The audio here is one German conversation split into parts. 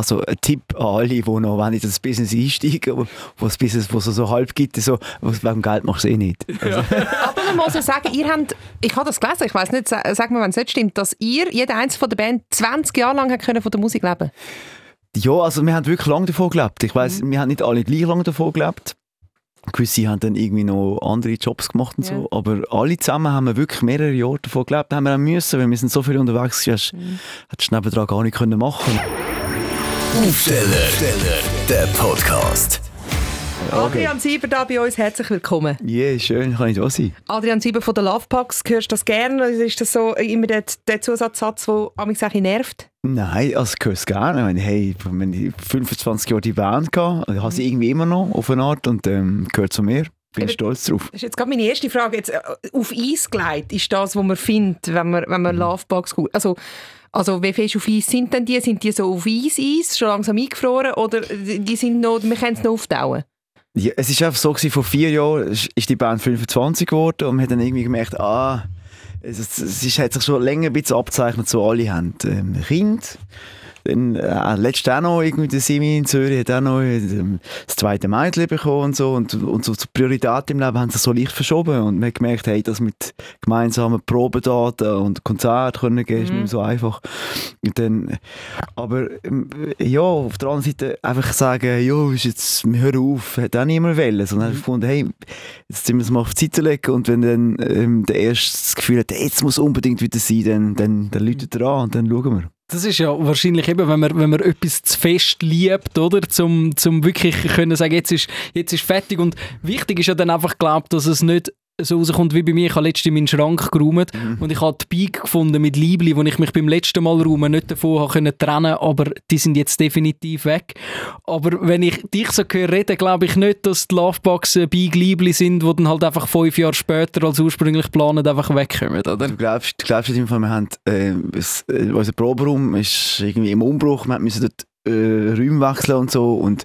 also ein Tipp an alle, die noch wenn in das Business einsteigen, wo, wo das Business wo es so halb gibt, so, wegen Geld machst du es eh nicht. Also. Aber man muss ja sagen, ihr habt, ich habe das gelesen, ich weiß nicht, sag mir, wenn es nicht stimmt, dass ihr, jeder einzelne von der Band, 20 Jahre lang hat können von der Musik leben Ja, also wir haben wirklich lange davon gelebt. Ich weiß, mhm. wir haben nicht alle gleich lange davon gelebt. Gewisse haben dann irgendwie noch andere Jobs gemacht und ja. so. Aber alle zusammen haben wir wirklich mehrere Jahre davon gelebt. Haben wir auch müssen, weil wir sind so viel unterwegs gewesen, mhm. hättest du nebenan gar nicht können machen Aufsteller, der Podcast. Adrian Sieber da bei uns, herzlich willkommen. Ja, yeah, schön, kann ich da sein. Adrian Sieber von der Lovepacks, hörst du das gerne? Ist das so immer der, der Zusatzsatz, der mich nervt? Nein, also ich höre es gerne. Ich meine, hey, ich 25 Jahre die Band gehabt, ich habe sie irgendwie immer noch auf eine Art und ähm, gehört zu mir. Bin ich stolz drauf. Das ist jetzt gerade meine erste Frage. Jetzt, äh, auf Eis gelegt ist das, was man findet, wenn man, wenn man mhm. Lovebox gut. Also, also wie fest auf Eis sind denn die? Sind die so auf Eis, Eis schon langsam eingefroren oder die sind noch, wir können es noch auftauen? Ja, es war einfach so, vor vier Jahren ist die Band 25 geworden und man hat dann irgendwie gemerkt, ah, es, es, es hat sich schon länger ein bisschen abzeichnet, so alle haben ähm, Kind dann, äh, letztes auch noch irgendwie der Simi in Zürich hat auch noch äh, das zweite Mädchen bekommen und so. Und, und so die Prioritäten im Leben haben sich so leicht verschoben. Und man hat gemerkt, hey, das mit gemeinsamen Probedaten und Konzerten können gehen, ist mhm. nicht so einfach. Und dann, aber ähm, ja, auf der anderen Seite einfach sagen, ja, ist jetzt, wir hören auf, hat auch niemand wollen. Sondern mhm. gefunden, hey, jetzt sind wir es mal auf die Seite legen. Und wenn dann ähm, der Erste das Gefühl hat, jetzt muss unbedingt wieder sein, dann, dann, dann läutet er an und dann schauen wir. Das ist ja wahrscheinlich eben, wenn man, wenn man etwas zu fest liebt, oder? Zum, zum wirklich können sagen, jetzt ist, jetzt ist fertig. Und wichtig ist ja dann einfach, glaubt, dass es nicht so rauskommt wie bei mir. Ich habe letztens meinen Schrank geräumt mhm. und ich habe die Bike gefunden mit Liebli, wo ich mich beim letzten Mal räumen nicht davon habe können trennen aber die sind jetzt definitiv weg. Aber wenn ich dich so höre reden, glaube ich nicht, dass die Lovebox Bike Liebli sind, die dann halt einfach fünf Jahre später als ursprünglich geplant einfach wegkommen, oder? Du glaubst, du glaubst in dem Fall, wir haben, äh, äh, unser Proberaum ist irgendwie im Umbruch, wir müssen dort äh, Räume wechseln und so und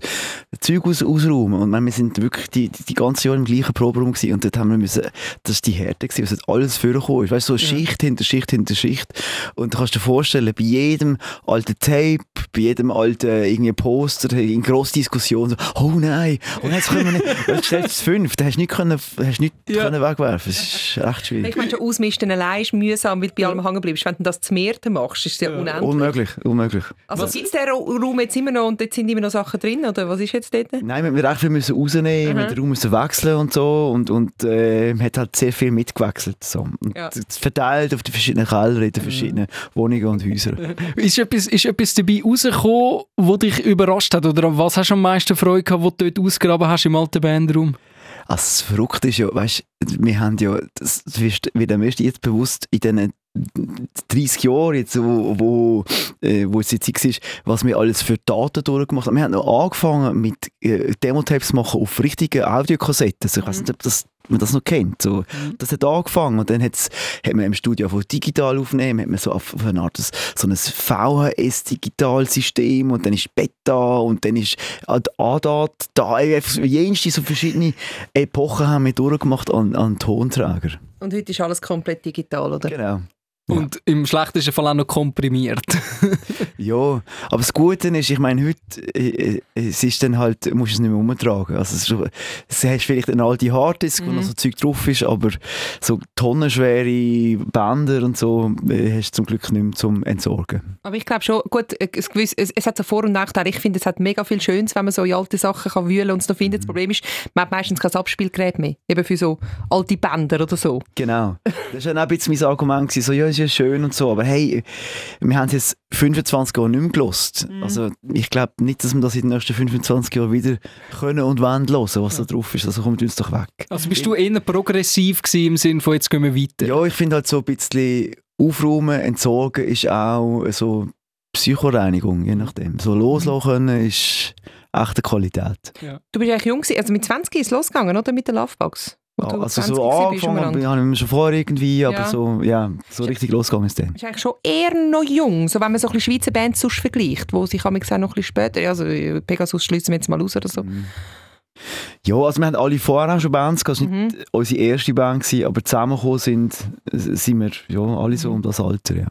Zeug aus, ausräumen. Und wir sind wirklich die, die, die ganze Jahr im gleichen Proberaum gewesen. und dort haben wir müssen, das ist die Härte gewesen, was alles vorgekommen ist. Weißt du, so Schicht hinter Schicht hinter Schicht. Und du kannst dir vorstellen, bei jedem alten Tape, bei jedem alten irgendwie Poster, in grossen Diskussionen, so, oh nein, oh nein, jetzt können wir nicht, jetzt stellst du fünf, da hast du nicht können, hast nicht ja. können wegwerfen. Das ist echt schwierig. Ich meine, schon ausmisten allein ist mühsam, weil du bei allem hängen bleibst. Wenn du das zu mehrten machst, ist es ja unendlich. Unmöglich, unmöglich. Also gibt es Raum jetzt immer noch und dort sind immer noch Sachen drin, oder was ist jetzt dort? Nein, wir mussten recht viel müssen rausnehmen, mhm. den Raum müssen wechseln und so und, und äh, man hat halt sehr viel mitgewechselt. So. Und ja. verteilt auf die verschiedenen Keller in den mhm. verschiedenen mhm. Wohnungen und Häusern. ist, etwas, ist etwas dabei rausgekommen, was dich überrascht hat oder was hast du am meisten Freude gehabt, wo du dort ausgraben hast im alten Bandraum? Also das Verrückte ist ja, weißt, wir haben ja, das wird mir jetzt bewusst, in diesen 30 Jahre, jetzt, wo, wo, äh, wo es Zeit war, was wir alles für Daten durchgemacht haben. Wir haben noch angefangen mit äh, Demo-Tapes machen auf richtigen Audiokassetten. Also ich weiß nicht, ob das man das noch kennt. So, mhm. Das hat angefangen und dann hat's, hat man im Studio von digital aufnehmen, hat man so auf, auf eine Art so ein VHS-Digitalsystem und dann ist Beta und dann ist ADAT, da jenste so verschiedene Epochen haben wir durchgemacht an, an Tonträger. Und heute ist alles komplett digital, oder? Genau. Und ja. im schlechtesten Fall auch noch komprimiert. ja, aber das Gute ist, ich meine, heute äh, äh es ist dann halt, musst du es nicht mehr umtragen. Also du hast vielleicht eine alte Harddisk, mhm. wo noch so Zeug drauf ist, aber so tonnenschwere Bänder und so äh, hast du zum Glück nicht mehr zum Entsorgen. Aber ich glaube schon, gut, es, es, es, hat so Vor- und Nachteile. Ich finde, es hat mega viel Schönes, wenn man so in alte Sachen kann wühlen und es noch findet. Mhm. Das Problem ist, man hat meistens kein Abspielgerät mehr, eben für so alte Bänder oder so. Genau. Das war auch ein bisschen mein Argument, so, ja, ist ja schön und so, aber hey, wir haben es jetzt 25 Jahre nicht mehr gelost. Mhm. Also ich glaube nicht, dass wir das in den nächsten 25 Jahren wieder können und wollen hören, was da drauf ist. Also kommt uns doch weg. Also bist du eher progressiv gewesen, im Sinne von jetzt gehen wir weiter? Ja, ich finde halt so ein bisschen aufräumen, entsorgen ist auch so Psychoreinigung, je nachdem. So loslassen können ist echte Qualität. Ja. Du bist eigentlich jung, also mit 20 ist es losgegangen, oder? Mit der Lovebox? Ja, also so angefangen habe ich schon vorher irgendwie, ja. aber so, ja, so richtig losgegangen ist dann. Ist eigentlich schon eher noch jung, so wenn man so ein bisschen Schweizer Bands sonst vergleicht, wo sich auch noch ein bisschen später, also Pegasus schließen wir jetzt mal aus oder so. Mhm. Ja, also wir haben alle vorher schon Bands gehabt, es war mhm. nicht unsere erste Band, gewesen, aber zusammengekommen sind, sind wir ja, alle so mhm. um das Alter, ja.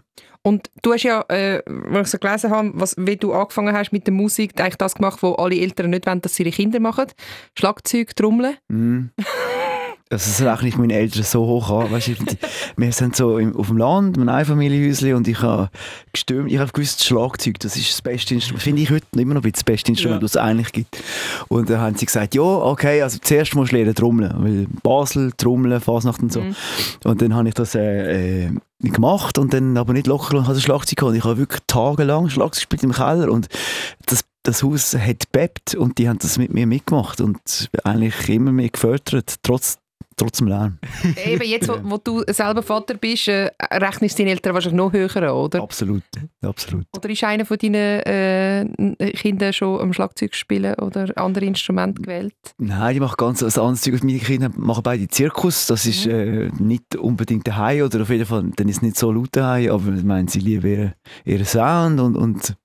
Und du hast ja, äh, wenn ich so gelesen habe, was, wie du angefangen hast mit der Musik, eigentlich das gemacht, was alle Eltern nicht wollen, dass sie ihre Kinder machen. Schlagzeug, Trommeln. Mhm. Also das rechne ich meinen Eltern so hoch an. Weißt, die, wir sind so im, auf dem Land, ein Einfamilienhäuschen und ich habe gestürmt, ich habe gewusst, Schlagzeug, das ist das beste Instrument, finde ich heute immer noch das beste Instrument, Ja. das es eigentlich gibt. Und dann haben sie gesagt, ja, okay, also zuerst musst du lernen Trommeln, weil Basel, Trommeln, Fasnacht und so. Mhm. Und dann habe ich das äh, äh, gemacht und dann aber nicht locker und habe das Schlagzeug gehabt. Ich habe wirklich tagelang Schlagzeug gespielt im Keller und das, das Haus hat bebt und die haben das mit mir mitgemacht und eigentlich immer mehr gefördert, trotz, trotz dem Lärm. Eben jetzt, wo, wo du selber Vater bist, äh, rechnest du deine Eltern wahrscheinlich noch höher an, oder? Absolut, absolut. Oder ist einer von deinen äh, Kindern schon am Schlagzeug spielen oder andere Instrumente gewählt? Nein, die machen ganz was anderes Zeug. Meine Kinder machen beide Zirkus. Das ist äh, nicht unbedingt daheim oder auf jeden Fall, dann ist es nicht so laut daheim, aber ich meine, sie lieben ihren, ihren Sound und, und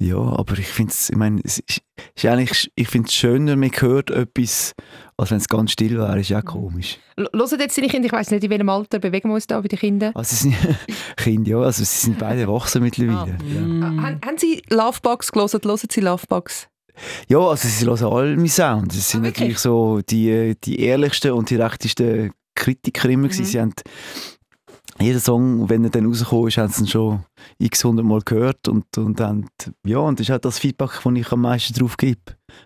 ja, aber ich finde es, ich meine, ich finde es schöner, man hört etwas, als wenn es ganz still wäre, ist ja komisch. L- Hören jetzt deine Kinder, ich weiss nicht, in welchem Alter bewegen wir uns da bei den Kindern? Also sie sind Kinder, ja, also sie sind beide erwachsen mittlerweile. ja. Mm. Haben, haben sie Lovebox gelesen? Hören sie Lovebox? Ja, also sie hören alle meine Sounds. Sie sind Ah, natürlich so die, die ehrlichsten und direktesten Kritiker immer. Mhm. Sie haben jeden Song, wenn er dann rausgekommen ist, haben sie ihn schon x hundert Mal gehört und, und haben, ja, und das ist halt das Feedback, das ich am meisten drauf gebe,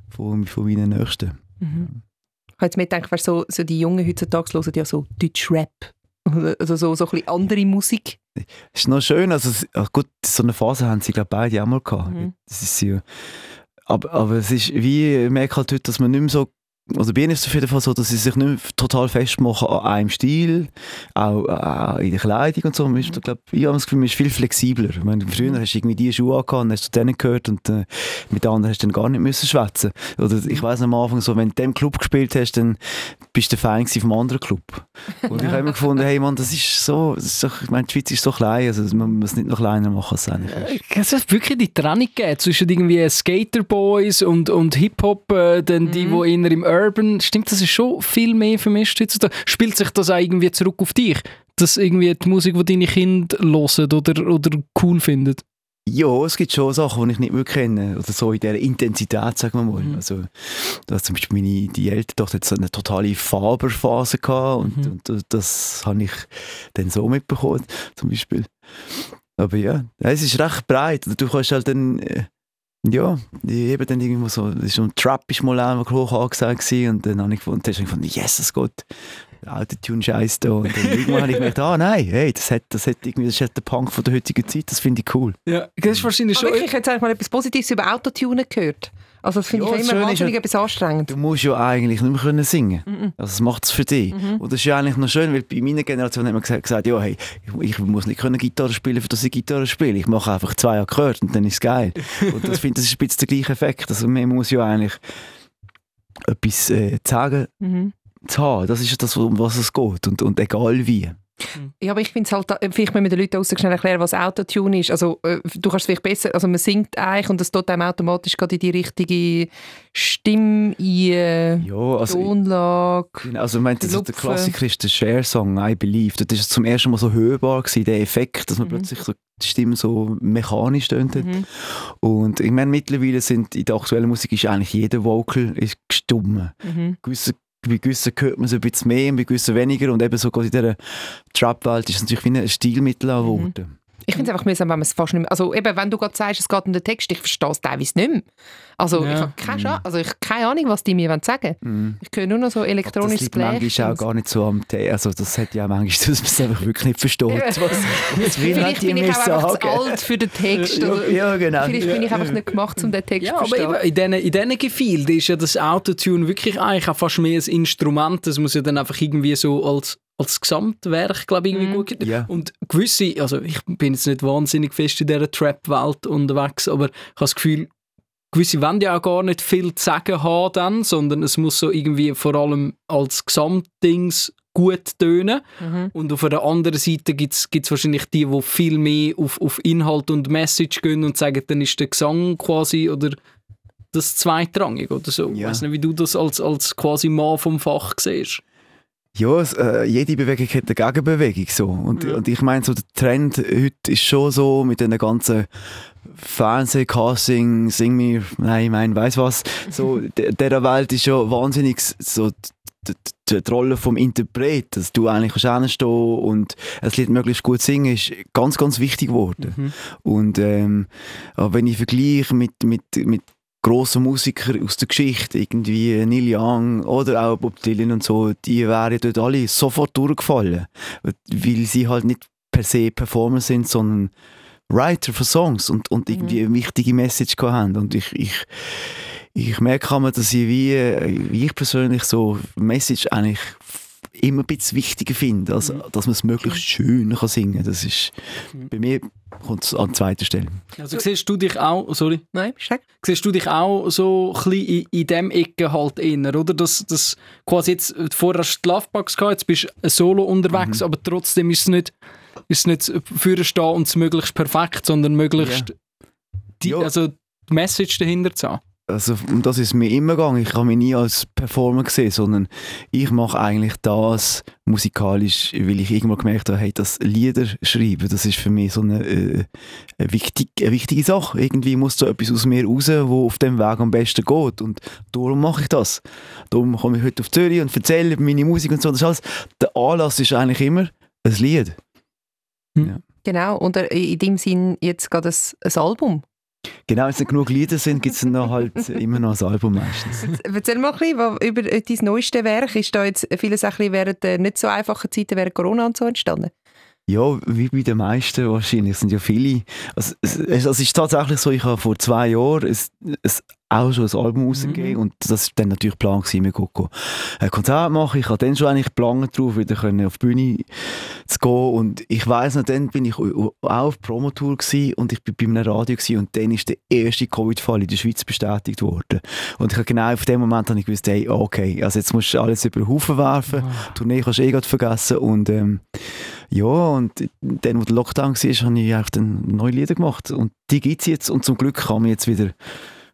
von, von meinen Nächsten. Mhm. Ich habe jetzt mir gedacht, weißt, so, so die Jungen heutzutage hören ja so Deutsch-Rap. Also so, so ein bisschen andere Musik. ist noch schön, also ach gut, so eine Phase haben sie glaube beide auch mal gehabt. Mhm. Das ist ja, aber, aber es ist wie, ich merke halt heute, dass man nicht mehr so, also bei ihnen ist es auf jeden Fall so, dass sie sich nicht total festmachen an einem Stil, auch, auch in der Kleidung und so. Man ist, glaub, ich habe das Gefühl, man ist viel flexibler. Ich meine, früher hast du irgendwie die Schuhe angehabt und hast du denen gehört und äh, mit den anderen hast du dann gar nicht müssen schwätzen. Oder ich weiß am Anfang so, wenn du in dem Club gespielt hast, dann bist du Fan vom anderen Club. Und ich habe immer gefunden, hey Mann, das ist so, das ist doch, ich meine, die Schweiz ist so klein, also man muss es nicht noch kleiner machen, als es eigentlich ist. Es hat wirklich die Trennung gegeben zwischen irgendwie Skaterboys und, und Hip-Hop, äh, dann die, Mhm. die eher im Urban. Stimmt, das ist schon viel mehr vermischt heutzutage. Spielt sich das auch irgendwie zurück auf dich? Dass irgendwie die Musik, die deine Kinder hören oder, oder cool finden? Ja, es gibt schon Sachen, die ich nicht mehr kenne. Oder so in dieser Intensität, sagen wir mal. Mhm. Also, da hat zum Beispiel meine, die ältere Tochter hat so eine totale Faberphase gehabt und, Mhm. und das habe ich dann so mitbekommen, zum Beispiel. Aber ja, ja, es ist recht breit. Du kannst halt dann, äh, ja, ich eben dann irgendwo so, das ist so ein Trap ist mal einmal hoch angesagt und dann habe ich gefunden, dann habe ich gefunden, Jesus Gott, Autotune-Scheiß da. Und dann irgendwann habe ich gemerkt, ah nein, hey, das hat, das hat irgendwie, das ist halt der Punk von der heutigen Zeit, das finde ich cool. Ja, das ist wahrscheinlich Aber schon. wirklich, ich habe jetzt eigentlich mal etwas Positives über Autotunen gehört. Also das finde Ja, ich immer wahnsinnig etwas anstrengend. Du musst ja eigentlich nicht mehr können singen Mhm. Also das macht es für dich. Und das ist ja eigentlich noch schön, weil bei meiner Generation hat man gesagt, gesagt ja, hey, ich, muss nicht können Gitarre spielen, für das ich Gitarre spiele. Ich mache einfach zwei Akkorde und dann ist es geil. und das finde das ist ein bisschen der gleiche Effekt. Also man muss ja eigentlich etwas äh, sagen Mhm. zu haben. Das ist ja das, um was es geht. Und, und egal wie. Ja, aber ich finde es halt, vielleicht müssen wir den Leuten auch schnell erklären, was Autotune ist. Also äh, du kannst es vielleicht besser, also man singt eigentlich und das tut einem automatisch gerade in die richtige Stimme, in äh, Ja, also... Tonlage. Genau, Also ich meine, der Klassiker ist der Share-Song «I Believe». Das ist zum ersten Mal so hörbar gewesen, der Effekt, dass man Mhm. plötzlich so die Stimme so mechanisch tönt. hat. Mhm. Und ich meine, mittlerweile sind in der aktuellen Musik ist eigentlich jeder Vocal ist gestummen. Mhm. Gewisse, bei gewissen hört man es ein bisschen mehr, und bei gewissen weniger. Und eben so gerade in dieser Trap-Welt ist es natürlich wie ein Stilmittel Mhm. Ich finde es einfach mühsam, wenn man es fast nicht mehr... Also eben, wenn du gerade sagst, es geht um den Text, ich verstehe es teilweise nicht mehr. Also Ja. ich habe keine, Scha- also ich habe keine Ahnung, was die mir wollen sagen Mhm. Ich höre nur noch so Das elektronisches liegt Blech. manchmal auch gar nicht so am Tee. Also das hat ja auch manchmal, dass man es einfach wirklich nicht versteht. Ja. Was, was Vielleicht die bin ich auch einfach zu alt für den Text. Ja, oder ja, genau. Vielleicht bin ich einfach nicht gemacht, um den Text Ja, zu aber verstehen. eben, in diesen, in diesen Gefilden ist ja das Autotune wirklich eigentlich auch fast mehr ein Instrument. Das muss ja dann einfach irgendwie so als, als Gesamtwerk, glaube ich, irgendwie Mhm. gut Ja. Und gewisse, also ich bin jetzt nicht wahnsinnig fest in dieser Trap-Welt unterwegs, aber ich habe das Gefühl, gewisse wollen ja auch gar nicht viel zu sagen haben dann, sondern es muss so irgendwie vor allem als Gesamtdings gut tönen. Mhm. Und auf der anderen Seite gibt es wahrscheinlich die, die viel mehr auf, auf Inhalt und Message gehen und sagen, dann ist der Gesang quasi oder das zweitrangig oder so. Ich Ja. weiß nicht, wie du das als, als quasi Mann vom Fach siehst. Ja, äh, jede Bewegung hat eine Gegenbewegung. So. Und, und ich meine, so der Trend heute ist schon so mit den ganzen Fernsehcasting, Sing mir, nein, ich meine, weiss was. So, der, der Welt ist schon wahnsinnig so die, die, die Rolle vom Interpret, dass du eigentlich kannst hinstehen und ein Lied möglichst gut singen, ist ganz, ganz wichtig geworden. Und ähm, wenn ich vergleiche mit, mit, mit grossen Musikern aus der Geschichte, irgendwie Neil Young oder auch Bob Dylan und so, die wären dort alle sofort durchgefallen, weil sie halt nicht per se Performer sind, sondern Writer für Songs und, und irgendwie eine wichtige Message haben. Und ich, ich, ich merke immer, dass ich wie, wie ich persönlich so Message eigentlich immer ein bisschen wichtiger finde, als, dass man es möglichst schön kann singen kann. Das ist, bei mir kommt es an zweiter Stelle. Also siehst du dich auch, sorry, Nein, weg? siehst du dich auch so ein bisschen in, in dem Ecke halt inner, oder? Dass, dass quasi jetzt, vorher hast du die Lovebugs gehabt, jetzt bist du solo unterwegs, aber trotzdem ist es nicht, ist es nicht für stehen und es möglichst perfekt, sondern möglichst die, Ja. also die Message dahinter zu haben. Also, um das ist mir immer gegangen. Ich habe mich nie als Performer gesehen, sondern ich mache eigentlich das musikalisch, weil ich irgendwann gemerkt habe, hey, das Lieder schreiben, das ist für mich so eine, äh, eine, wichtig, eine wichtige Sache. Irgendwie muss da etwas aus mir raus, wo auf dem Weg am besten geht. Und darum mache ich das. Darum komme ich heute auf Zürich und erzähle meine Musik und so. Das alles. Der Anlass ist eigentlich immer ein Lied. Genau, und in dem Sinn jetzt gerade ein, ein Album. Genau, wenn es nicht genug Lieder sind, gibt es dann noch halt immer noch ein Album meistens. Erzähl mal ein bisschen über äh, dein neuestes Werk. Ist da jetzt vieles ein bisschen während der nicht so einfachen Zeiten während Corona und so entstanden? Ja, wie bei den meisten wahrscheinlich. Es sind ja viele. Also, es, es, ist tatsächlich so, ich habe vor zwei Jahren es, es auch schon ein Album rausgegeben und das war dann natürlich Plan gewesen, mit Coco ein Konzert machen. Ich hatte dann schon eigentlich geplant drauf, wieder können auf die Bühne zu gehen und ich weiss noch, dann bin ich auch auf Promotour gewesen und ich bin bei einem Radio gewesen und dann ist der erste Covid-Fall in der Schweiz bestätigt worden. Und ich habe genau auf dem Moment habe ich gewusst, hey, okay, also jetzt musst du alles über den Haufen werfen, die Tournee kannst du eh gerade vergessen und ähm, ja, und dann, wo der Lockdown war, habe ich einfach dann neue Lieder gemacht. Und die gibt es jetzt. Und zum Glück kann man jetzt wieder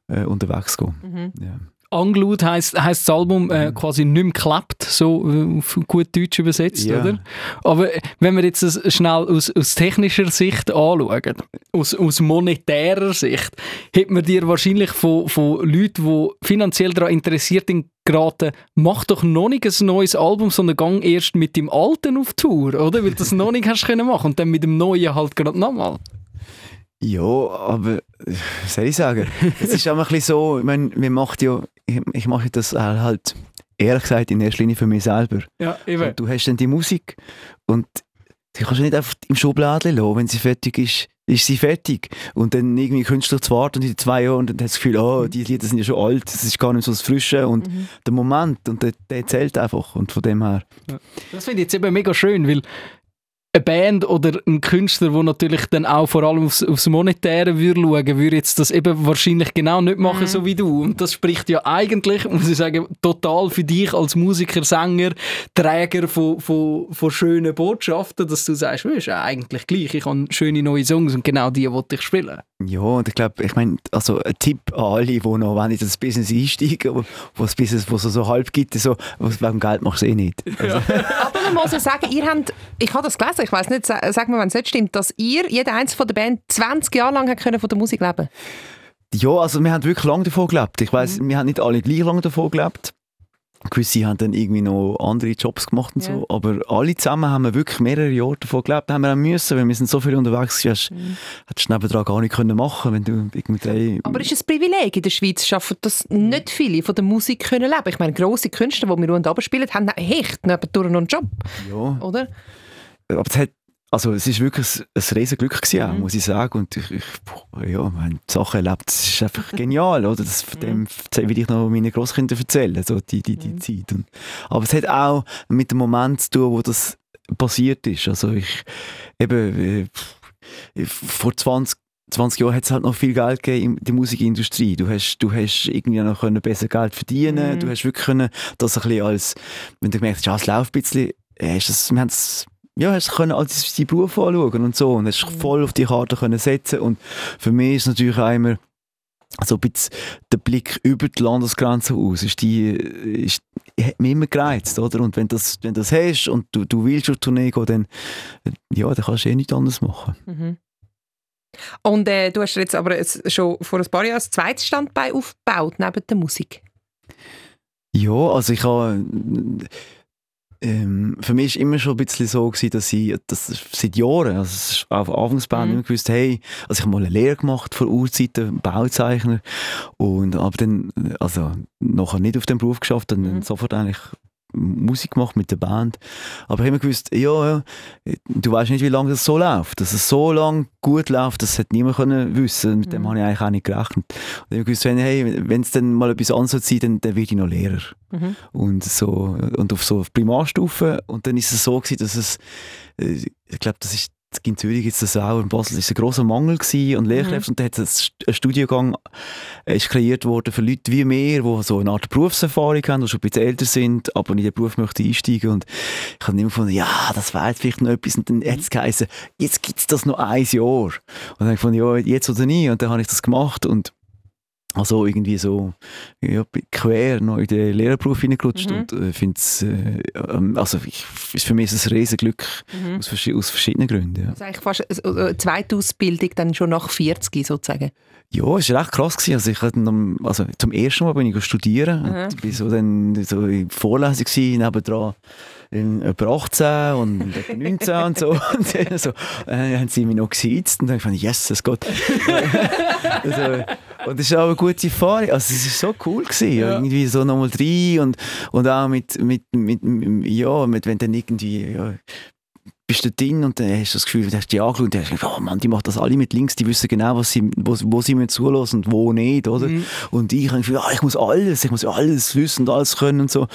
äh, unterwegs gehen. Ja. Angelut heisst, heisst das Album äh, quasi nicht mehr klappt, so äh, auf gut Deutsch übersetzt, Ja. oder? Aber äh, wenn wir jetzt das schnell aus, aus technischer Sicht anschauen, aus, aus monetärer Sicht, hätte man dir wahrscheinlich von, von Leuten, die finanziell daran interessiert sind, geraten, mach doch noch nicht ein neues Album, sondern gang erst mit dem alten auf Tour, oder? Weil du das noch nicht hast können machen und dann mit dem neuen halt gerade nochmal. ja, aber was soll ich sagen? es ist auch ein bisschen so, ich meine, wir macht ja, ich, ich mache das halt, ehrlich gesagt, in erster Linie für mich selber. Ja, eben. Und du hast dann die Musik und die kannst du nicht einfach im Schubladen lassen. Wenn sie fertig ist, ist sie fertig. Und dann irgendwie Künstler zu warten und in zwei Jahren und dann hast du das Gefühl, oh, die Lieder sind ja schon alt, das ist gar nicht so das Frische und der Moment und der, der zählt einfach. Und von dem her, Das finde ich jetzt eben mega schön, weil eine Band oder ein Künstler, der natürlich dann auch vor allem aufs, aufs Monetäre würde schauen, würde jetzt das eben wahrscheinlich genau nicht machen, so wie du. Und das spricht ja eigentlich, muss ich sagen, total für dich als Musiker, Sänger, Träger von, von, von schönen Botschaften, dass du sagst, «Ja, ist ja eigentlich gleich, ich habe schöne neue Songs und genau die wollte ich spielen. Ja, und ich glaube, ich meine, also ein Tipp an alle, die noch wenn in das Business einsteigen, wo, wo das Business, wo es so halb gibt, so, wegen Geld machst du eh nicht. Also, Aber man muss ja sagen, ihr habt, ich habe das gelesen, ich weiß nicht, sa- sag mir, wenn es nicht stimmt, dass ihr, jeder einzelne von der Band, 20 Jahre lang hat können von der Musik leben Ja, also wir haben wirklich lange davon gelebt. Ich weiß, wir haben nicht alle gleich lange davon gelebt. Gewisse haben dann irgendwie noch andere Jobs gemacht und Ja. so. Aber alle zusammen haben wir wirklich mehrere Jahre davon gelebt. Haben wir auch müssen, weil wir sind so viel unterwegs gewesen. Mhm. Hättest du nebendran gar nicht können machen wenn du irgendwie. Aber ist ein Privileg. In der Schweiz schaffen das nicht viele von der Musik können leben. Ich meine, grosse Künstler, die wir und aber spielen, haben echt nebendurch noch einen Job, ja, oder? aber es hat... Also es ist wirklich ein, ein riesen Glück gewesen, Mhm. muss ich sagen. Und ich, ich ja, meine Sachen erlebt, das ist einfach genial, oder? Das, von dem will ich noch meinen Großkindern erzählen, so die, die, die Zeit. Und, aber es hat auch mit dem Moment zu tun, wo das passiert ist. Also ich, eben, äh, vor 20 20 Jahren hat es halt noch viel Geld gegeben in der Musikindustrie. Du hast, du hast irgendwie noch können besser Geld verdienen Mhm. Du hast wirklich können, das ein bisschen als, wenn du gemerkt hast, ja, es läuft ein bisschen, äh, hast das, wir haben es ja, hast können als deinen Beruf anschauen und so und hast voll auf die Karte können setzen und für mich ist es natürlich auch immer so ein bisschen der Blick über die Landesgrenze aus, ist die, ist, hat mich immer gereizt, oder? Und wenn das, wenn das hast und du, du willst auf Tournee gehen, dann, ja, dann kannst du eh nichts anderes machen. Mhm. Und äh, du hast jetzt aber schon vor ein paar Jahren ein zweites Standbein aufgebaut, neben der Musik. Ja, also ich habe ähm, für mich war immer schon ein bisschen so, gewesen, dass ich das seit Jahren, also auf Anfangsbahn Mhm. immer gewusst, hey, also ich habe mal eine Lehre gemacht vor Urzeiten, Bauzeichner und aber dann, also nachher nicht auf den Beruf geschafft, dann Mhm. sofort eigentlich Musik gemacht mit der Band. Aber ich habe immer gewusst, ja, ja, du weißt nicht, wie lange das so läuft. Dass es so lange gut läuft, das hätte niemand können wissen. Mit dem Mhm. habe ich eigentlich auch nicht gerechnet. Und ich habe gewusst, wenn, hey, wenn es dann mal etwas anderes sein dann, dann werde ich noch Lehrer. Mhm. Und, so, und auf so Primarstufe. Und dann ist es so gewesen, dass es, äh, ich glaube, das ist in Zürich es das auch, in Basel ist ein grosser Mangel an Lehrkräften und da hat es ein Studiengang äh, ist kreiert worden für Leute wie mir, die so eine Art Berufserfahrung haben, die schon ein bisschen älter sind, aber in den Beruf möchten einsteigen und ich habe immer gefunden, ja, das wäre jetzt vielleicht noch etwas und dann hat es geheißen, jetzt gibt es das noch ein Jahr. Und dann habe ich gefunden, ja, jetzt oder nie. Und dann habe ich das gemacht und also irgendwie so ja, quer noch in den Lehrerberuf hineingerutscht Mhm. und äh, finde es, äh, ähm, also ich, ist für mich ist es ein Riesenglück Mhm. aus, aus verschiedenen Gründen. Ja. Das ist eigentlich fast eine eine zweite Ausbildung dann schon nach 40 sozusagen. Ja, es war recht krass. Gewesen. Also ich dann, also zum ersten Mal bin ich studieren. Mhm. Und bin so dann so in Vorlesung gewesen, nebendran in etwa 18 und etwa 19 und so. Und dann so, äh, haben sie mich noch gesiezt und dann fand ich, yes, es geht. also, und es ist auch gute Erfahrung. Also es war so cool. Gewesen. Ja. Irgendwie so nochmal rein und, und auch mit, mit, mit, mit, ja, mit, wenn dann irgendwie, ja, bist du drin und dann hast du das Gefühl, du hast die angeschaut und hast gedacht, oh Mann, die machen das alle mit links, die wissen genau, was sie, wo, wo sie mir zulassen und wo nicht, oder? Mhm. Und ich habe gefühlt, ah, ich muss alles, ich muss alles wissen und alles können und so.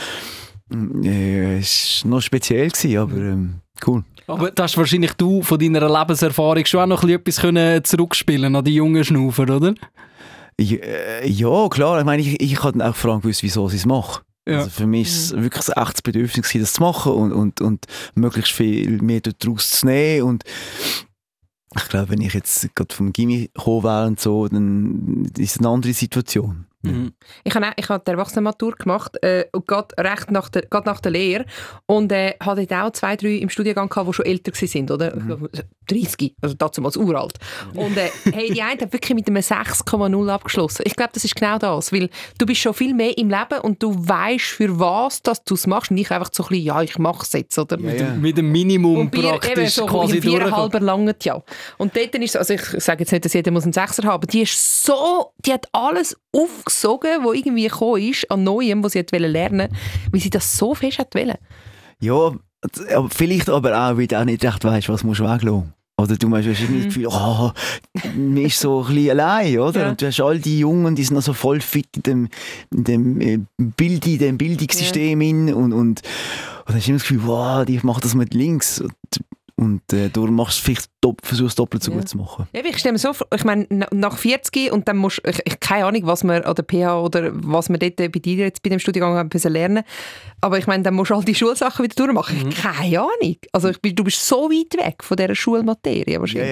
Äh, es war noch speziell, gewesen, aber ähm, cool. Aber da hast wahrscheinlich du von deiner Lebenserfahrung schon auch noch ein bisschen etwas können zurückspielen an die jungen Schnufer, oder? Ja, äh, ja, klar, ich meine, ich, ich habe dann auch allem gewusst, wieso sie es machen. Ja. Also für mich ist es wirklich ein echtes Bedürfnis, das zu machen und, und, und möglichst viel mehr daraus zu nehmen. Und ich glaube, wenn ich jetzt gerade vom Gimmi gekommen wäre und so, dann ist es eine andere Situation. Mhm. Ich habe, auch- ich habe die Erwachsenenmatur gemacht, äh, und gerade recht nach der, gerade nach der Lehre. Und äh, hatte dort auch zwei, drei im Studiengang, gehabt, die schon älter waren, oder? Glaube, 30, also damals uralt. Und äh, hey, die eine hat wirklich mit einem 6,0 abgeschlossen. Ich glaube, das ist genau das, weil du bist schon viel mehr im Leben und du weißt für was dass du es machst. Nicht einfach so ein bisschen, ja, ich mache es jetzt, oder? Ja, ja. Mit dem Minimum Und Bier, eben praktisch so quasi viereinhalber langt ja. Und dort ist es, also ich sage jetzt nicht, dass jeder muss einen Sechser haben, aber die ist so, die hat alles aufgesogen, was irgendwie gekommen ist, an Neuem, was sie lernen weil sie das so fest wollen. Ja, vielleicht aber auch, weil du auch nicht recht weißt, was musst du weglassen. Oder du hast irgendwie das Gefühl, oh, man ist so ein bisschen allein, oder? Ja. Und du hast all die Jungen, die sind noch so voll fit in dem, in dem, äh, Bild, in dem Bildungssystem hin und, und, und dann hast du immer das Gefühl, wow, die machen das mit links. Und, und äh, du machst vielleicht dopp, versuchst doppelt so Ja. gut zu machen. Ja, ich stelle mir so vor, ich meine, na- nach 40 und dann musst ich, ich keine Ahnung, was man an der PH oder was man dort bei dir jetzt bei dem Studiengang haben müssen lernen. Aber ich meine, dann musst du all die Schulsachen wieder durchmachen. Ich keine Ahnung. Also bin- du bist so weit weg von dieser Schulmaterie Ja, wahrscheinlich.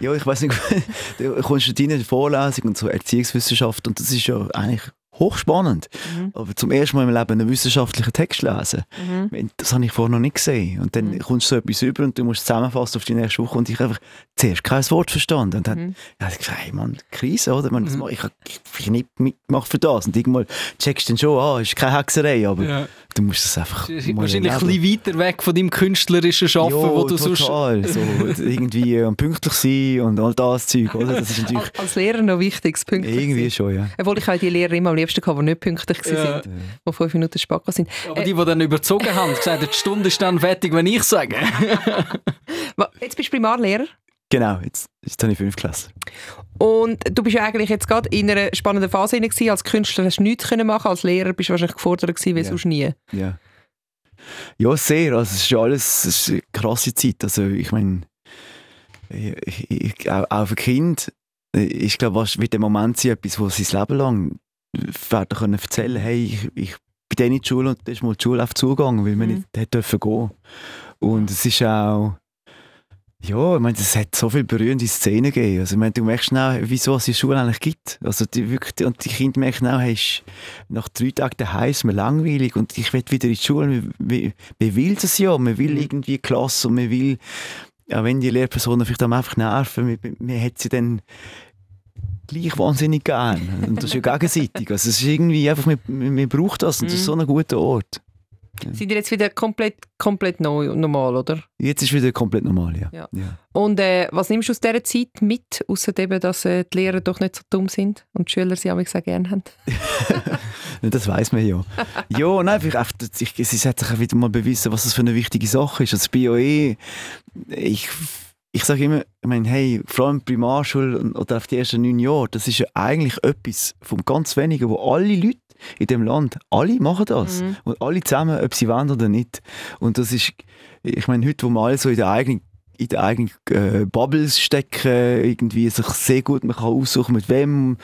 ja, ja, ich weiß nicht, du kommst in die Vorlesung und so Erziehungswissenschaft und das ist ja eigentlich hochspannend. Mhm. Aber zum ersten Mal im Leben einen wissenschaftlichen Text lesen, Mhm. das habe ich vorher noch nicht gesehen. Und dann kommst du so etwas über und du musst zusammenfassen auf die nächste Woche und ich habe einfach zuerst kein Wort verstanden. Und dann Mhm. ja, ich gesagt, hey Mann, Krise, oder? Man, das mach- ich habe ich nicht mitgemacht für das. Und irgendwann checkst du dann schon, ah, ist keine Hexerei, aber Ja. du musst es einfach Das mal Wahrscheinlich ein bisschen weiter weg von deinem künstlerischen Schaffen, Ja, wo du sonst... total. So, irgendwie äh, pünktlich sein und all das Zeug, oder? Das ist natürlich Als- Lehrer noch wichtig, pünktlich irgendwie sein. schon, ja. Obwohl ich auch die Lehrer immer am liebsten hatte, die nicht pünktlich Ja. waren, die fünf Minuten spät sind. Aber die, die dann überzogen haben, gesagt haben, die Stunde ist dann fertig, wenn ich sage. Jetzt bist du Primarlehrer Genau, jetzt, jetzt habe ich fünf Klasse. und du bist ja eigentlich jetzt gerade in einer spannenden Phase gewesen. Als Künstler hast du nichts können machen, als Lehrer bist du wahrscheinlich gefordert gewesen, wie Ja. sonst nie. Ja. Ja, sehr. Also, es ist ja alles es ist eine krasse Zeit. Also, ich meine, ich, ich, auch, auch für Kind, ich glaube, was wird der Moment sein, etwas, wo sie das Leben lang werden können erzählen, hey, ich, ich bin dann in die Schule und da ist mal die Schule auf zugegangen, weil man Mhm. nicht dürfen gehen. Und es ist auch, Ja, ich meine, es hat so viele berührende Szenen gegeben. Also, ich meine, du merkst schnell, wieso es die Schule eigentlich gibt. Also, die, wirklich, und die Kinder merken auch, hey, nach drei Tagen daheim ist mir langweilig und ich will wieder in die Schule. Man, man, man will das ja, man will irgendwie Klasse und man will, auch wenn die Lehrpersonen vielleicht auch einfach nerven, man, man hat sie dann gleich wahnsinnig gern. Und das ist ja gegenseitig. Also, es ist irgendwie einfach, man, man braucht das und das ist so ein guter Ort. Sind ihr jetzt wieder komplett, komplett neu, normal, oder? Jetzt ist wieder komplett normal, ja. Ja. ja. Und äh, was nimmst du aus dieser Zeit mit, außer eben, dass äh, die Lehrer doch nicht so dumm sind und die Schüler sie auch gerne haben? Das weiß man ja. ja, nein, einfach, ich, es hat sich auch wieder mal bewiesen, was das für eine wichtige Sache ist. Also bei OE, ich, ich sage immer, ich meine, hey, vor allem Primarschule oder auf die ersten neun Jahre, das ist ja eigentlich etwas von ganz wenigen, wo alle Leute in dem Land, alle machen das. Mhm. Und alle zusammen, ob sie wollen oder nicht. Und das ist, ich meine, heute, wo wir alle so in der eigenen in den eigenen äh, Bubbles stecken, irgendwie sich sehr gut man kann aussuchen, mit wem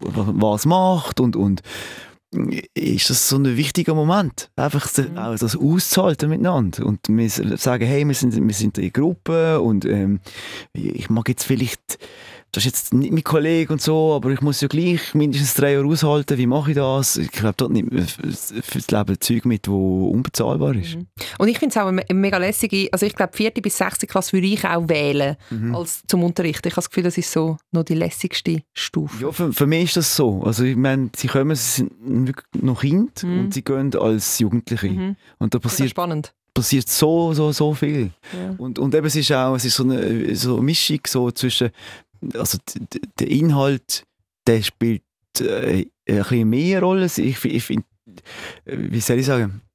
was macht und, und ist das so ein wichtiger Moment, einfach Mhm. auch das auszuhalten miteinander und wir sagen, hey, wir sind, wir sind in Gruppe und ähm, ich mag jetzt vielleicht das ist jetzt nicht mein Kollege und so, aber ich muss ja gleich mindestens drei Jahre aushalten. Wie mache ich das? Ich glaube, dort nimmt man fürs Leben Zeug mit, wo unbezahlbar ist. Mhm. Und ich finde es auch eine mega lässige, also ich glaube, vierte bis sechste Klasse würde ich auch wählen Mhm. als zum Unterricht. Ich habe das Gefühl, das ist so noch die lässigste Stufe. Ja, für, für mich ist das so. Also ich meine, sie kommen, sie sind wirklich noch Kind Mhm. und sie gehen als Jugendliche. Mhm. Und da Das ist passiert, spannend. passiert so, so, so viel. Ja. Und, und eben, es ist auch es ist so eine, so eine Mischung so zwischen, also der Inhalt, der spielt äh, ein bisschen mehr Rolle. Ich, ich finde, wie soll ich sagen, äh,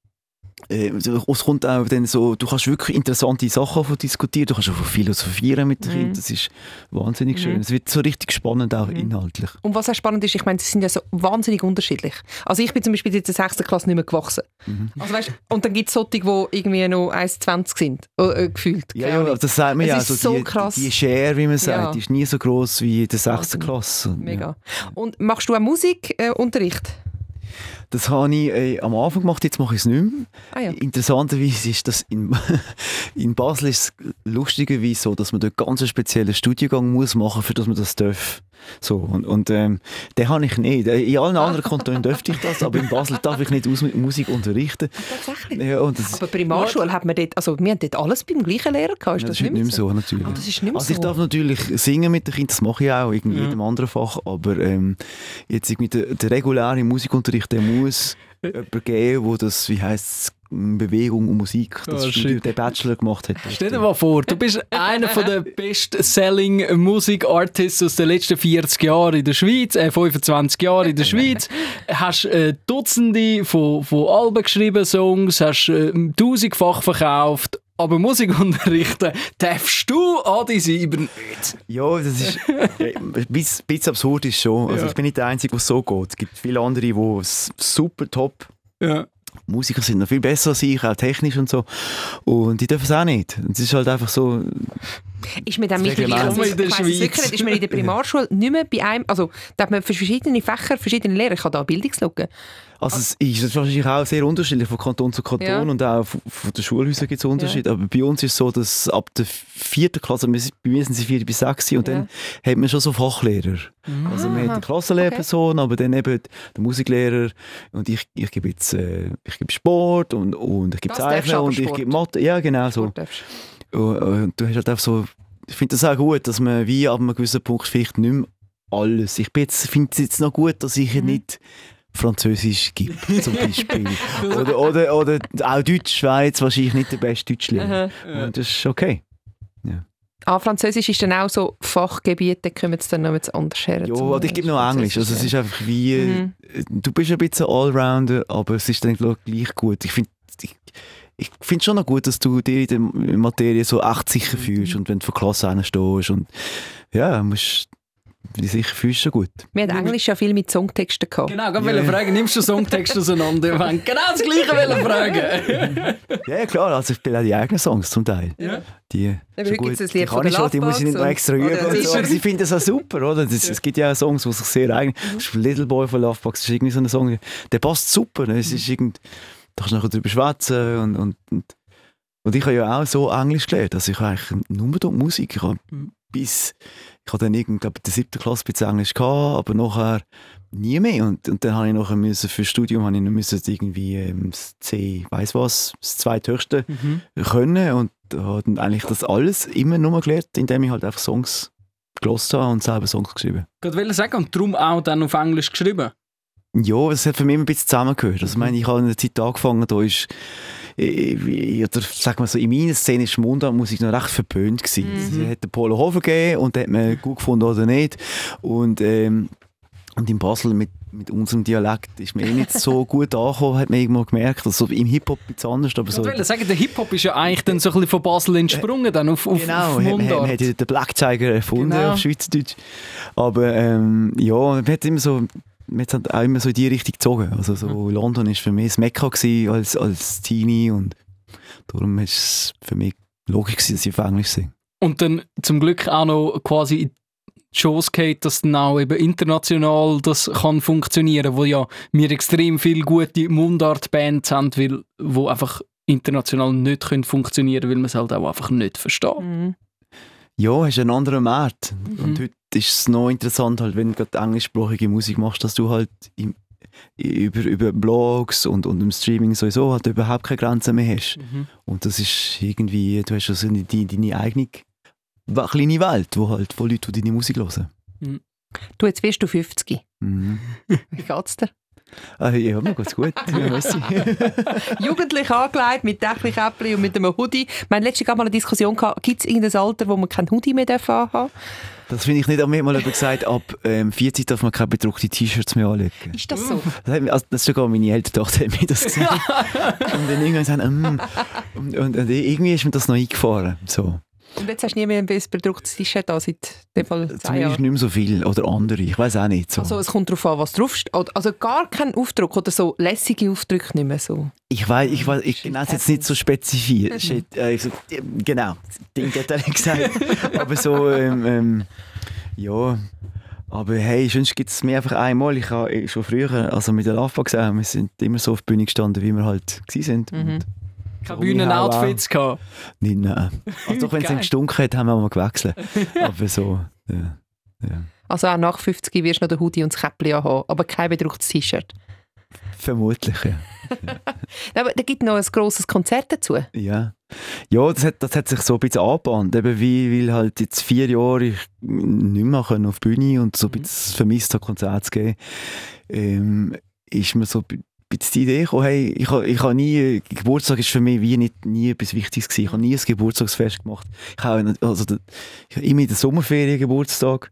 es kommt auch dann so, du kannst wirklich interessante Sachen diskutieren, du kannst auch philosophieren mit den Mhm. Kindern, das ist wahnsinnig schön. Mhm. Es wird so richtig spannend, auch Mhm. inhaltlich. Und was auch spannend ist, ich meine, sie sind ja so wahnsinnig unterschiedlich. Also ich bin zum Beispiel in der sechsten Klasse nicht mehr gewachsen. Mhm. Also weißt, und dann gibt es solche, die irgendwie noch 1,20 sind, äh, gefühlt. Ja, ja, Ahnung. das sagt man Es ja. ist Also so die, krass. die Share, wie man sagt, Ja. die ist nie so groß wie in der 6. Wahnsinnig. Klasse. Mega. Und machst du auch Musikunterricht? Das habe ich äh, am Anfang gemacht, jetzt mache ich es nicht mehr. ah ja. Interessanterweise ist das in, in Basel ist es lustigerweise so, dass man dort ganz einen speziellen Studiengang muss machen, für das man das darf. So, und, und ähm, den habe ich nicht. Äh, In allen anderen Kantonen dürfte ich das, aber in Basel darf ich nicht aus Musik unterrichten. Tatsächlich. Ja, und das, Aber Primarschule hat man dort, also wir haben dort alles beim gleichen Lehrer gehabt. Ist Ja, das, das ist nicht mehr so, natürlich. Ah, das ist nicht Also ich so. darf natürlich singen mit den Kindern, das mache ich auch in jedem anderen Fach, aber ähm, jetzt irgendwie der, der reguläre Musikunterricht, der muss jemanden geben, der das, wie heisst es, Bewegung und Musik, das Oh, Studium, der Bachelor gemacht hat. Stell dir mal vor, du bist einer von der best-selling Musikartists aus den letzten 40 Jahren in der Schweiz, äh, 25 Jahre in der Schweiz, hast äh, Dutzende von, von Alben geschrieben, Songs, hast äh, tausendfach verkauft, aber Musik unterrichten darfst du Adi Sieber nicht. Ja, das ist ein bisschen, absurd ist schon. Also Ja. ich bin nicht der Einzige, was so geht. Es gibt viele andere, die super top Ja. Musiker sind noch viel besser als ich, auch technisch und so. Und die dürfen es auch nicht. Und Es ist halt einfach so, Ist man dann mittlerweile, also, In der ich weiss nicht, ist man in der Primarschule nicht mehr bei einem, also da hat man für verschiedene Fächer verschiedene Lehrer, ich habe da eine Bildungslücke. Also es ist wahrscheinlich auch sehr unterschiedlich von Kanton zu Kanton Ja. und auch von, von den Schulhäusern gibt es Unterschiede. Aber bei uns ist es so, dass ab der vierten Klasse, bei mir sind sie vier bis sechs und Ja. dann hat man schon so Fachlehrer. Also man hat die Klassenlehrperson, aber dann eben der Musiklehrer und ich, ich gebe jetzt äh, ich gebe Sport und, und ich gebe Das Zeichnen und ich Sport. gebe Mathe. Ja, genau so. Darfst. Und, du hast halt auch so, ich finde das auch gut, dass man wie ab einem gewissen Punkt vielleicht nicht mehr alles. Ich finde es jetzt noch gut, dass ich Mhm. nicht Französisch gibt, zum Beispiel. oder, oder, oder auch Deutsch jetzt wahrscheinlich nicht der beste Deutschlehrer. Aha. Und das ist okay. Ah, Französisch ist dann auch so Fachgebiet, da kommen es dann noch etwas anders her. Ja, oder ich gebe noch Englisch. Also es ist einfach wie, Mhm. du bist ein bisschen Allrounder, aber es ist dann gleich gut. Ich finde ich, finde schon noch gut, dass du dir in der Materie so echt sicher Mhm. fühlst und wenn du vor Klasse stehst und ja, musst dich sicher fühlst, schon gut. Wir haben Englisch ja viel mit Songtexten gehabt. Genau, ich Ja, wollte ja. fragen, nimmst du Songtext auseinander? Ich wollte genau das Gleiche wollen fragen. Ja, ja, klar, also ich spiele auch die eigenen Songs zum Teil. Ja. Die, Aber schon heute gut. die kann ich den schon, die muss ich nicht noch extra üben. so, aber sie finden das auch super, oder? Das, Es gibt ja auch Songs, die sich sehr eigen... Mhm. Little Boy von Lovebugs ist irgendwie so ein Song, der passt super. Ne? Es ist irgend, da kannst du nachher drüber schwätzen und, und, und Und ich habe ja auch so Englisch gelernt. Also ich habe eigentlich nur dort Musik. Ich habe Mhm. bis, ich habe dann irgendwie, glaube in der siebten Klasse ein bisschen Englisch gehabt, aber nachher nie mehr. Und, und dann habe ich nachher müssen, für das Studium habe ich müssen irgendwie ähm, das C, weiß was, das zweithöchste Mhm. können und habe dann eigentlich das alles immer nur gelernt, indem ich halt einfach Songs gelost habe und selber Songs geschrieben. Ich wollte sagen, und darum auch dann auf Englisch geschrieben. Ja, es hat für mich immer ein bisschen zusammengehört. Also, ich meine, ich habe in der Zeit angefangen, da ist, oder sag mal so, in meiner Szene ist Mundartmusik noch recht verpönt gewesen. Mhm. Es hat den Polo Hofer gegeben und den hat man gut gefunden oder nicht. Und, ähm, und in Basel mit, mit unserem Dialekt ist man eh nicht so gut angekommen, hat man irgendwann gemerkt. Also im Hip-Hop ein bisschen anders, aber Ich so... wollte sagen, der Hip-Hop ist ja eigentlich dann so ein bisschen von Basel entsprungen, dann auf, auf, Genau, auf Mundart. man hat ja den Black Tiger erfunden Genau. auf Schweizerdeutsch. Aber ähm, ja, man hat immer so, man hat halt auch immer so in die Richtung gezogen. Also so Mhm. London ist für mich das Mekka als, als Teenie und darum ist es für mich logisch gewesen, dass ich auf Englisch singe. Und dann zum Glück auch noch quasi in die Chance geht, dass dann auch eben international das kann funktionieren, wo ja wir extrem viele gute Mundart-Bands haben, weil, wo einfach international nicht können funktionieren weil man es halt auch einfach nicht versteht. Mhm. Ja, hast einen anderen Markt. Mhm. Und heute ist es noch interessant, halt, wenn du englischsprachige Musik machst, dass du halt im, über, über Blogs und, und im Streaming sowieso halt überhaupt keine Grenzen mehr hast. Mhm. Und das ist irgendwie, du hast also deine, deine eigene kleine Welt, wo halt von Leuten, die deine Musik hören. Du, jetzt wirst du 50. Mhm. Wie geht's dir? Ah, ja, mir geht's gut. Jugendlich angelegt, mit Dächlikäppli und mit einem Hoodie. Wir haben letztens mal eine Diskussion gibt es irgendein Alter, wo man kein Hoodie mehr darf anhaben Das finde ich nicht. Aber mir hat mal gesagt, ab ähm, 40 darf man keine bedruckten T-Shirts mehr anlegen. Ist das so? Das, hat also, das ist sogar meine ältere Tochter hat mir das gesagt. und dann irgendwann sagen, mm, und, und, und irgendwie ist mir das noch eingefahren. So. Und jetzt hast du nie mehr ein bedrucktes T-Shirt an, seit dem Fall Zumindest Jahren. nicht mehr so viel. Oder andere, ich weiß auch nicht. So. Also es kommt darauf an, was drauf steht. Also gar kein Aufdruck oder so lässige Aufdrücke nicht mehr so. Ich weiß, ich weiß, ich nenne es jetzt nicht so spezifisch. Shit, äh, so, äh, genau, Ding hat er gesagt. aber so, ähm, ähm, ja. Aber hey, sonst gibt es mir einfach einmal. Ich habe schon früher, also mit der Laufbahn gesehen, wir sind immer so auf die Bühne gestanden, wie wir halt sind. Mhm. Und Keine Bühnenoutfits gehabt. nicht, nein. Also doch, wenn es dann gestunken hat, haben wir mal gewechselt. aber so, ja. ja. Also auch nach 50 wirst du noch den Hoodie und das Käppli haben, aber kein bedrucktes T-Shirt. Vermutlich, ja. Aber da gibt noch ein grosses Konzert dazu. Ja, ja das, hat, das hat sich so ein bisschen angebahnt, eben wie, weil halt jetzt vier Jahre ich nicht mehr können auf die Bühne und so ein bisschen vermisst habe, Konzerte zu geben, ähm, ist mir so bisschen die Idee gekommen, hey, ich habe ich ha nie, Geburtstag ist für mich wie nicht, nie etwas Wichtiges gewesen. Ich habe nie ein Geburtstagsfest gemacht. Ich habe also, habe immer in der Sommerferien Geburtstag.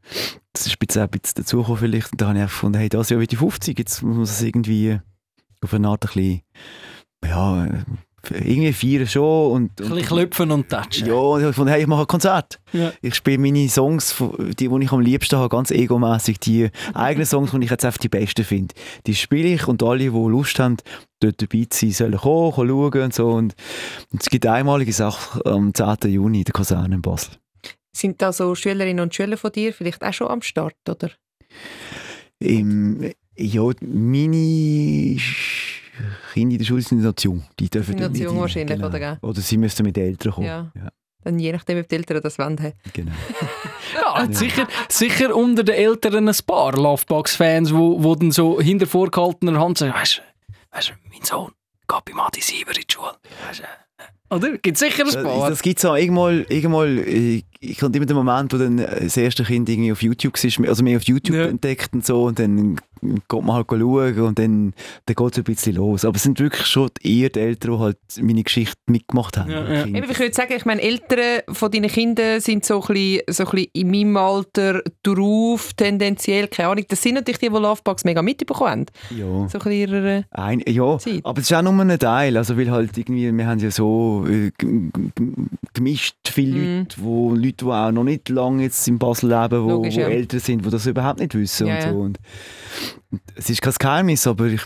Das ist ein bisschen, ein bisschen dazugekommen vielleicht. Und da habe ich gefunden, hey, das Jahr wird die 50, jetzt muss man es irgendwie auf eine Art ein bisschen, ja, irgendwie feiern schon. Und, Ein und, bisschen klopfen und touchen. ja, und ich habe gefunden, hey, ich mache ein Konzert. Ja. Ich spiele meine Songs, die, die ich am liebsten habe, ganz egomässig. Die eigenen Songs, die ich jetzt einfach die besten finde. Die spiele ich und alle, die Lust haben, dort dabei zu sein, sollen kommen, kommen schauen und so. Und, und es gibt einmalige Sache am 10. Juni in der Kaserne in Basel. Sind da so Schülerinnen und Schüler von dir vielleicht auch schon am Start, oder? Im, ja, meine Sch- Kinder in der Schule sind noch jung. Die dürfen Sind noch jung rein. wahrscheinlich, genau. oder gell? Oder sie müssten mit den Eltern kommen. Ja. ja Dann je nachdem, wie die Eltern das wollen. genau. Ja, sicher, sicher unter den Eltern ein paar Lovebox-Fans, wo, wo dann so hinter vorgehaltener Hand sagen, weißt du, mein Sohn geht bei Matti Sieber in die Schule. Weißt du, äh, oder? Gibt sicher ein Das, paar. das gibt es auch. Irgendmal, irgendmal ich, ich hatte immer den Moment, wo dann das erste Kind irgendwie auf YouTube war, also mehr auf YouTube Ja. entdeckt und so, und dann geht man halt schauen und dann, dann geht es ein bisschen los. Aber es sind wirklich schon eher die Eltern, die halt meine Geschichte mitgemacht haben. Ja, ja. Eben, ich würde sagen, ich meine, Eltern von deinen Kindern sind so ein, bisschen, so ein bisschen in meinem Alter drauf, tendenziell, keine Ahnung. Das sind natürlich die, die Lovebox mega mitbekommen haben. ja. So ein bisschen ihrer... Ein, ja, Zeit. aber es ist auch nur ein Teil, also weil halt irgendwie, wir haben ja so äh, gemischt viele Mhm. Leute, wo Leute, die auch noch nicht lange jetzt in Basel leben, wo, Logisch, wo ja. älter sind, die das überhaupt nicht wissen Ja, und so. Und, es ist kein Geheimnis, aber ich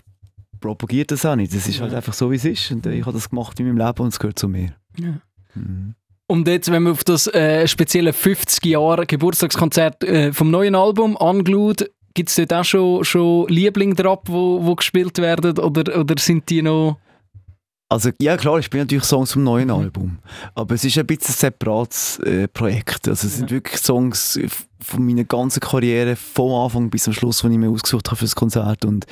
propagiere das auch nicht. Es ist halt einfach so, wie es ist und äh, ich habe das gemacht in meinem Leben und es gehört zu mir. Ja. Mhm. Und jetzt, wenn man auf das äh, spezielle 50 Jahre Geburtstagskonzert äh, vom neuen Album anschaut, gibt es dort auch schon, schon Lieblinge drauf, wo, wo gespielt werden oder, oder sind die noch... Also, ja klar, ich spiele natürlich Songs vom neuen Album. Aber es ist ein bisschen ein separates äh, Projekt. Also, es sind wirklich Songs von meiner ganzen Karriere, vom Anfang bis zum Schluss, die ich mir ausgesucht habe für das Konzert. Und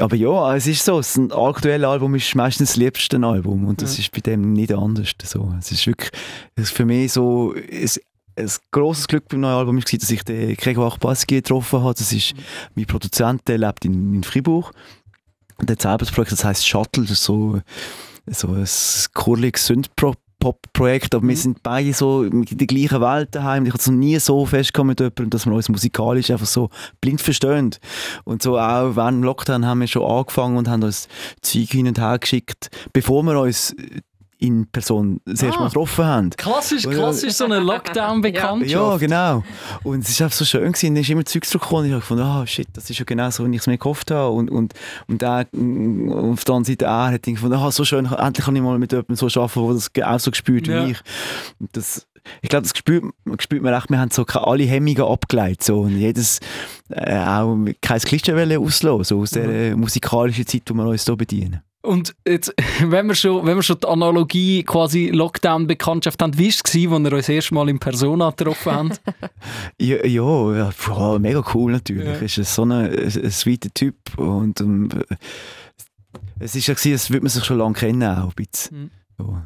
aber ja, es ist so, ein aktuelles Album ist meistens das liebste Album und das ja. ist bei dem nicht anders. So. Es ist wirklich es ist für mich so ein, ein grosses Glück beim neuen Album war, dass ich den Gregor Achbaski getroffen habe. Das ist mein Produzent, der lebt in, in Fribourg. Hat selber das Projekt, das heisst Shuttle, das ist so, so ein kurliges Synthpop Pop-Projekt, aber mhm. wir sind beide so in der gleichen Welt daheim. Ich habe es noch nie so festgekommen mit jemandem, dass wir uns musikalisch einfach so blind verstehen. Und so auch während dem Lockdown haben wir schon angefangen und haben uns Zeug hin und her geschickt, bevor wir uns in Person das erste Mal ah. getroffen haben. Klassisch, klassisch so eine Lockdown-Bekanntschaft. Ja, genau. Und es war einfach so schön gewesen. Dann ist immer Zeug zurückgekommen und ich habe gefunden, ah, oh, shit, das ist ja genau so, wie ich es mir gehofft habe. Und, und, und er, auf der anderen Seite er hat gefunden, ah, so schön, endlich kann ich mal mit jemandem so arbeiten, der das auch so spürt ja. wie ich. Das, ich glaube, das spürt, spürt man echt, wir haben so alle Hemmungen abgeleitet. So, und jedes, äh, auch kein Klischee auslösen, so aus der musikalischen Zeit, die wir uns hier bedienen. Und jetzt, wenn wir schon, wenn wir schon die Analogie quasi Lockdown-Bekanntschaft haben, wie war es, als wir uns das erste Mal in Persona getroffen haben? ja, ja, ja boah, mega cool natürlich. Ja. Ist so ein, ein sweeter Typ und um, es war ja, gewesen, als würde man sich schon lange kennen auch ein bisschen. Mhm. So.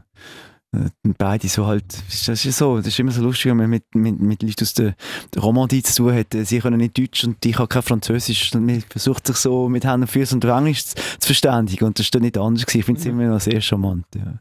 Äh, beide so halt, das ist so, das ist immer so lustig, wenn man mit, mit, mit Leuten aus der, Romandie zu tun hat. Sie können nicht Deutsch und ich habe kein Französisch. Und man versucht sich so mit Händen und Füßen und Englisch zu, zu verständigen. Und das ist dann nicht anders gewesen. Ich finde es immer noch sehr charmant. Ja.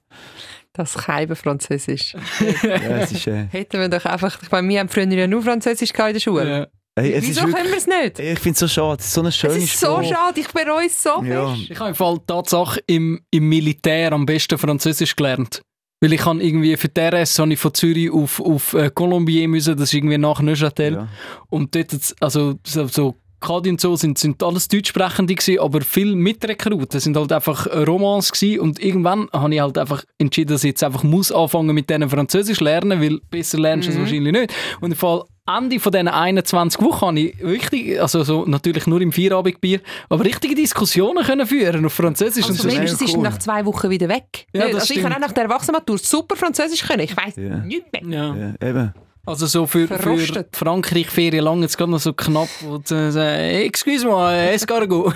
Das Keiben Französisch. ja, es ist, äh... Hätten wir doch einfach, bei mir haben früher ja nur Französisch in der Schule. Ja. Hey, Wieso wirklich, können wir es nicht? Ich finde es so schade. Es ist so eine schöne Es ist so schade, ich bereue es so ja. Ich habe im Fall Tatsache im, im Militär am besten Französisch gelernt. Weil ich kann irgendwie für die RS habe ich von Zürich auf, auf äh, Colombier müssen, das ist irgendwie nach Neuchâtel. Ja. Und dort, also so, so Kadi und so sind, sind alles Deutschsprechende gewesen, aber viele Mitrekruten sind halt einfach Romans gewesen und irgendwann habe ich halt einfach entschieden, dass ich jetzt einfach muss anfangen mit denen Französisch lernen, weil besser lernst du mhm. es wahrscheinlich nicht. Und im Fall Ende von diesen 21 Wochen habe ich richtig, also so, natürlich nur im Feierabendbier, aber richtige Diskussionen können führen auf Französisch. Also und das ist cool. nach zwei Wochen wieder weg. Ja, also ich habe auch nach der Erwachsenenmatur super Französisch können. Ich weiss ja. nichts mehr. Ja. ja, eben. Also so für, für Frankreich-Ferien lang jetzt gerade noch so knapp, wo du sagst, excuse moi, es geht gut.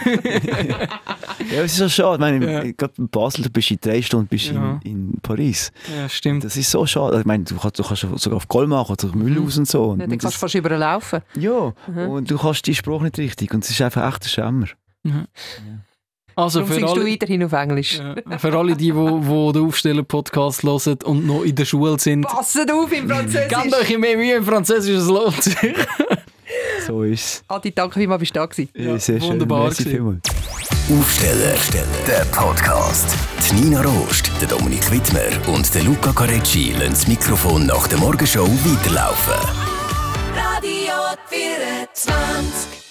ja, es ist so schade. Ich meine, ja. gerade in Basel, du bist in drei Stunden bist ja. in, in Paris. Ja, stimmt. Das ist so schade. Ich meine, du kannst, du kannst sogar auf Golmach oder Müllhaus und so. Und ja, dann kannst du fast überall laufen. Ja, mhm. und du kannst die Spruch nicht richtig. Und es ist einfach echt ein Schämmer. Mhm. Ja. Also Darum für singst alle, du weiterhin auf Englisch. Ja, für alle, die, die, die den Aufsteller-Podcast hören und noch in der Schule sind. Passet auf im Französisch! Gebt euch mehr Mühe im Französisch, es lohnt sich. so ist es. Adi, danke, wie mal bist du da gewesen. Ja, sehr wunderbar schön. Aufsteller, der Podcast. Die Nina Rost, der Dominik Wittmer und der Luca Carecci lassen das Mikrofon nach der Morgenshow weiterlaufen. Radio 24